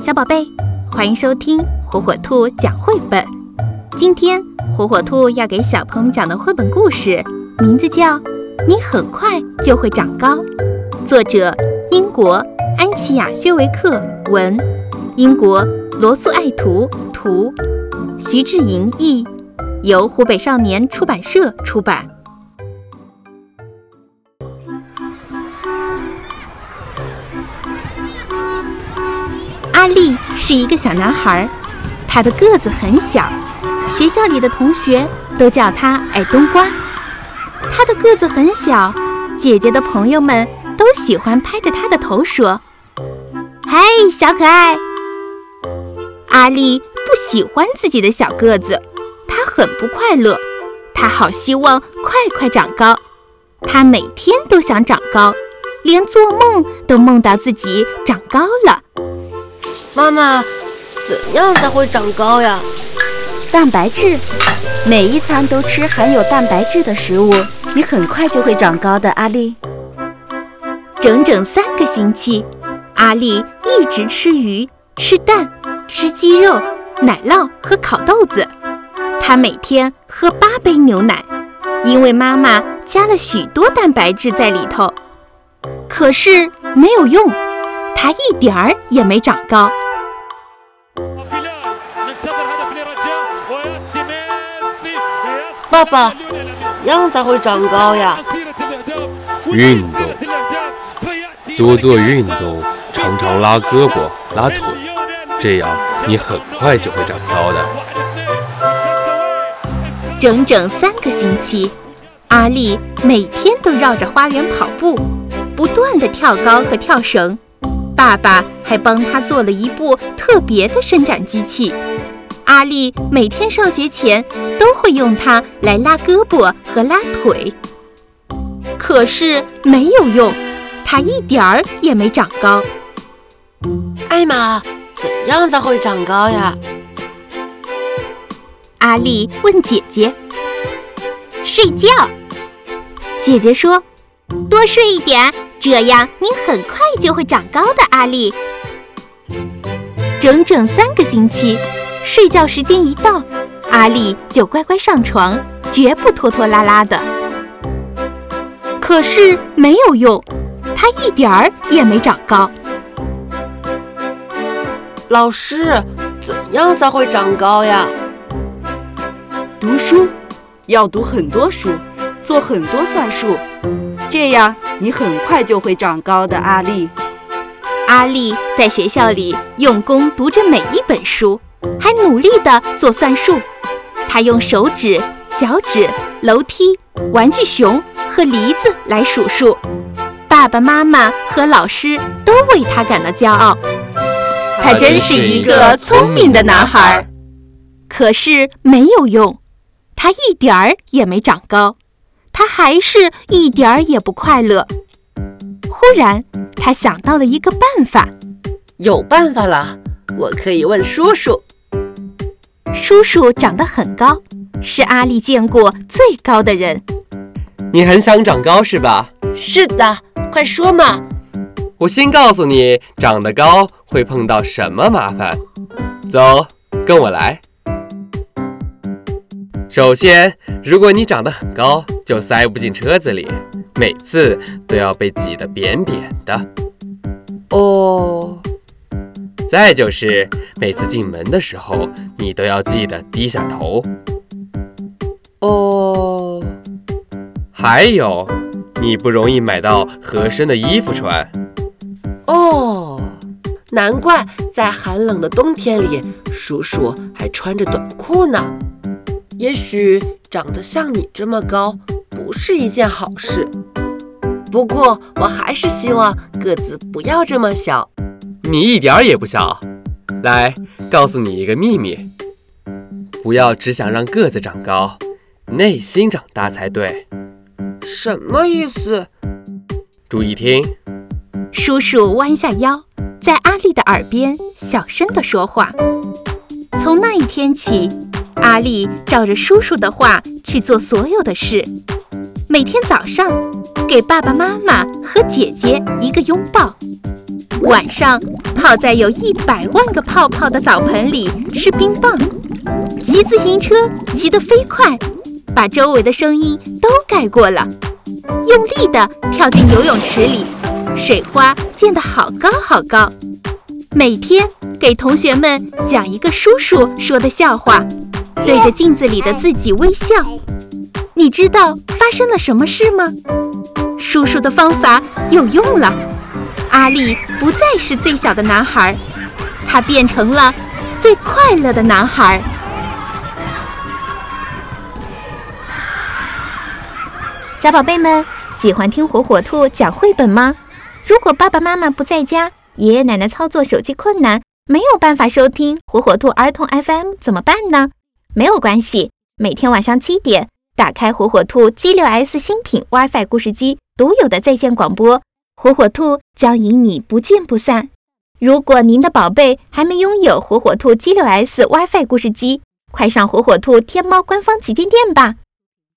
小宝贝，欢迎收听火火兔讲绘本。今天火火兔要给小朋友们讲的绘本故事，名字叫《你很快就会长高》，作者英国安琪亚·薛维克文，英国罗素爱图图，徐志莹译，由湖北少年出版社出版。是一个小男孩，他的个子很小，学校里的同学都叫他矮冬瓜。他的个子很小，姐姐的朋友们都喜欢拍着他的头说：“嗨，小可爱。”阿力不喜欢自己的小个子，他很不快乐，他好希望快快长高，他每天都想长高，连做梦都梦到自己长高了。妈妈，怎样才会长高呀？蛋白质，每一餐都吃含有蛋白质的食物，你很快就会长高的。阿丽，整整三个星期，阿丽一直吃鱼、吃蛋、吃鸡肉、奶酪和烤豆子。她每天喝八杯牛奶，因为妈妈加了许多蛋白质在里头。可是没有用，她一点儿也没长高。爸爸，怎样才会长高呀？运动，多做运动，常常拉胳膊、拉腿，这样你很快就会长高的。整整三个星期，阿丽每天都绕着花园跑步，不断的跳高和跳绳。爸爸还帮他做了一部特别的伸展机器。阿丽每天上学前都会用它来拉胳膊和拉腿，可是没有用，它一点儿也没长高。艾玛，怎样才会长高呀？阿丽问姐姐。睡觉。姐姐说：“多睡一点，这样你很快就会长高的。”阿丽。整整三个星期。睡觉时间一到，阿丽就乖乖上床，绝不拖拖拉拉的。可是没有用，她一点儿也没长高。老师，怎样才会长高呀？读书，要读很多书，做很多算术，这样你很快就会长高的。阿丽，阿丽在学校里用功读着每一本书。还努力地做算术，他用手指、脚趾、楼梯、玩具熊和梨子来数数。爸爸妈妈和老师都为他感到骄傲。他真是一个聪明的男孩。可是没有用，他一点儿也没长高，他还是一点儿也不快乐。忽然，他想到了一个办法。有办法了，我可以问叔叔。叔叔长得很高，是阿丽见过最高的人。你很想长高是吧？是的，快说嘛！我先告诉你，长得高会碰到什么麻烦。走，跟我来。首先，如果你长得很高，就塞不进车子里，每次都要被挤得扁扁的。哦。再就是，每次进门的时候，你都要记得低下头。哦，还有，你不容易买到合身的衣服穿。哦，难怪在寒冷的冬天里，叔叔还穿着短裤呢。也许长得像你这么高，不是一件好事。不过，我还是希望个子不要这么小。你一点儿也不小，来告诉你一个秘密：不要只想让个子长高，内心长大才对。什么意思？注意听。叔叔弯下腰，在阿丽的耳边小声地说话。从那一天起，阿丽照着叔叔的话去做所有的事。每天早上，给爸爸妈妈和姐姐一个拥抱。晚上泡在有一百万个泡泡的澡盆里吃冰棒，骑自行车骑得飞快，把周围的声音都盖过了。用力地跳进游泳池里，水花溅得好高好高。每天给同学们讲一个叔叔说的笑话，对着镜子里的自己微笑。你知道发生了什么事吗？叔叔的方法有用了，阿力不再是最小的男孩，他变成了最快乐的男孩。小宝贝们喜欢听火火兔讲绘本吗？如果爸爸妈妈不在家，爷爷奶奶操作手机困难，没有办法收听火火兔儿童 FM 怎么办呢？没有关系，每天晚上七点，打开火火兔 G6S 新品 WiFi 故事机独有的在线广播，火火兔将与你不见不散。如果您的宝贝还没拥有火火兔 G6S WiFi 故事机，快上火火兔天猫官方旗舰店吧！